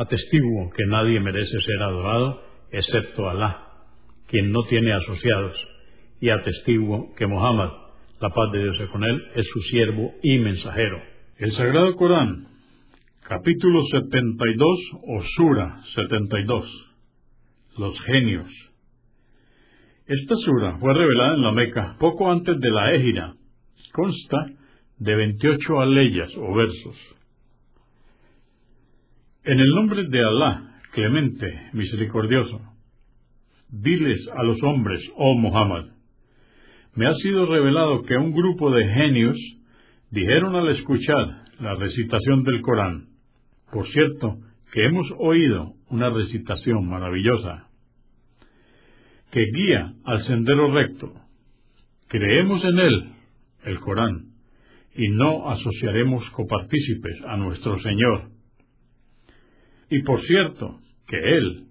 Atestiguo que nadie merece ser adorado excepto Alá, quien no tiene asociados, y atestiguo que Muhammad, la paz de Dios es con él, es su siervo y mensajero. El Sagrado Corán, capítulo 72 o Sura 72, los genios. Esta sura fue revelada en la Meca poco antes de la Égira. Consta de 28 aleyas o versos. En el nombre de Alá, clemente, misericordioso, diles a los hombres, oh Muhammad, me ha sido revelado que un grupo de genios dijeron al escuchar la recitación del Corán, por cierto, que hemos oído una recitación maravillosa, que guía al sendero recto. Creemos en él, el Corán, y no asociaremos copartícipes a nuestro Señor y por cierto, que Él,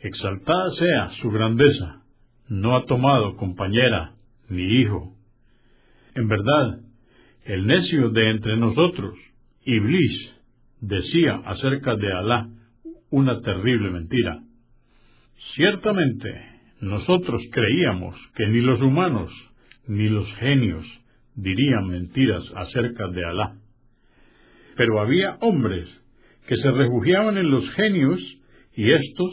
exaltada sea su grandeza, no ha tomado compañera ni hijo. En verdad, el necio de entre nosotros, Iblis, decía acerca de Alá una terrible mentira. Ciertamente, nosotros creíamos que ni los humanos ni los genios dirían mentiras acerca de Alá. Pero había hombres que se refugiaban en los genios y éstos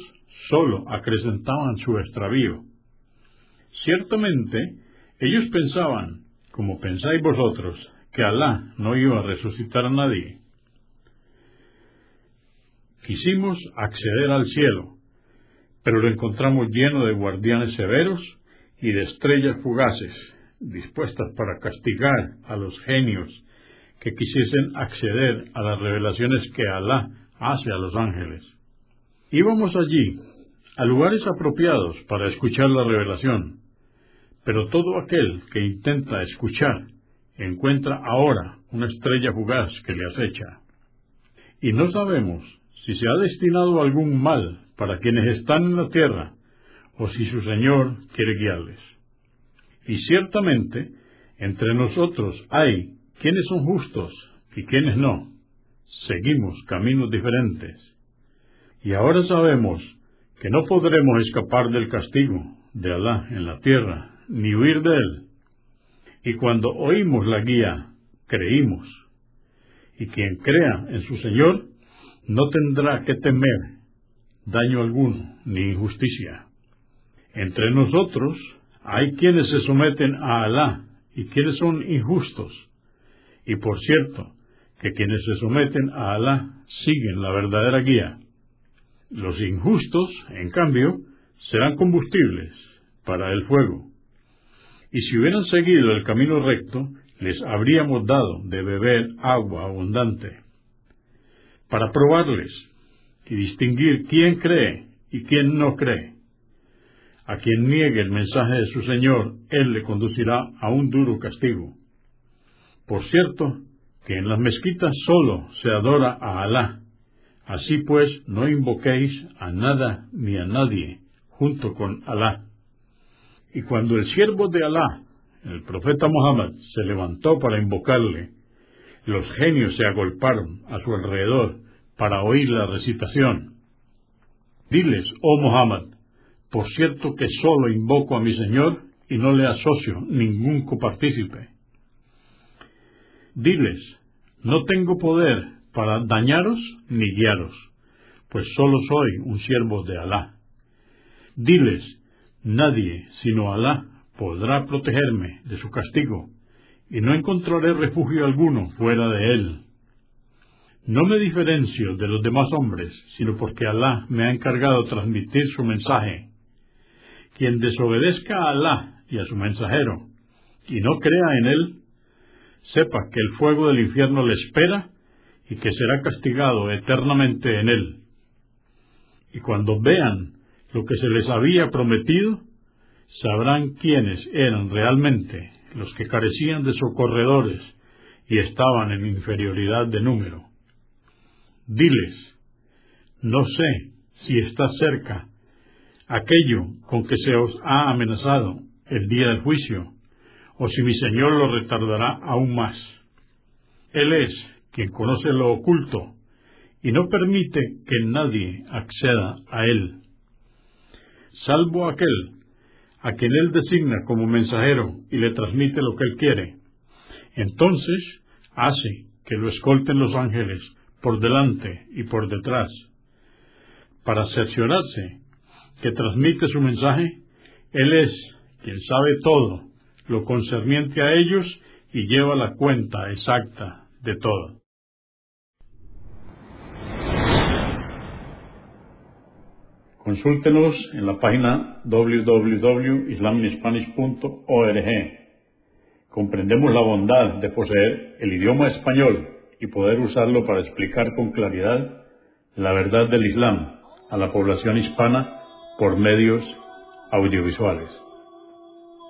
sólo acrecentaban su extravío. Ciertamente, ellos pensaban, como pensáis vosotros, que Alá no iba a resucitar a nadie. Quisimos acceder al cielo, pero lo encontramos lleno de guardianes severos y de estrellas fugaces, dispuestas para castigar a los genios que quisiesen acceder a las revelaciones que Alá hace a los ángeles. Íbamos allí, a lugares apropiados para escuchar la revelación, pero todo aquel que intenta escuchar encuentra ahora una estrella fugaz que le acecha. Y no sabemos si se ha destinado algún mal para quienes están en la tierra o si su Señor quiere guiarles. Y ciertamente entre nosotros hay quiénes son justos y quiénes no. Seguimos caminos diferentes. Y ahora sabemos que no podremos escapar del castigo de Alá en la tierra, ni huir de él. Y cuando oímos la guía, creímos. Y quien crea en su Señor no tendrá que temer daño alguno ni injusticia. Entre nosotros hay quienes se someten a Alá y quienes son injustos y por cierto, que quienes se someten a Alá siguen la verdadera guía. Los injustos, en cambio, serán combustibles para el fuego. Y si hubieran seguido el camino recto, les habríamos dado de beber agua abundante. Para probarles y distinguir quién cree y quién no cree. A quien niegue el mensaje de su Señor, Él le conducirá a un duro castigo. Por cierto, que en las mezquitas solo se adora a Alá. Así pues, no invoquéis a nada ni a nadie junto con Alá. Y cuando el siervo de Alá, el profeta Muhammad, se levantó para invocarle, los genios se agolparon a su alrededor para oír la recitación. Diles, oh Muhammad, por cierto que solo invoco a mi Señor y no le asocio ningún copartícipe. Diles, no tengo poder para dañaros ni guiaros, pues solo soy un siervo de Alá. Diles, nadie sino Alá podrá protegerme de su castigo, y no encontraré refugio alguno fuera de él. No me diferencio de los demás hombres, sino porque Alá me ha encargado transmitir su mensaje. Quien desobedezca a Alá y a su mensajero, y no crea en él, sepa que el fuego del infierno le espera y que será castigado eternamente en él. Y cuando vean lo que se les había prometido, sabrán quiénes eran realmente los que carecían de socorredores y estaban en inferioridad de número. Diles, no sé si está cerca aquello con que se os ha amenazado el día del juicio, o si mi Señor lo retardará aún más. Él es quien conoce lo oculto y no permite que nadie acceda a él, salvo aquel a quien él designa como mensajero y le transmite lo que él quiere. Entonces hace que lo escolten los ángeles por delante y por detrás, para cerciorarse que transmite su mensaje, Él es quien sabe todo lo concerniente a ellos y lleva la cuenta exacta de todo. Consúltenos en la página www.islaminspanish.org. Comprendemos la bondad de poseer el idioma español y poder usarlo para explicar con claridad la verdad del Islam a la población hispana por medios audiovisuales.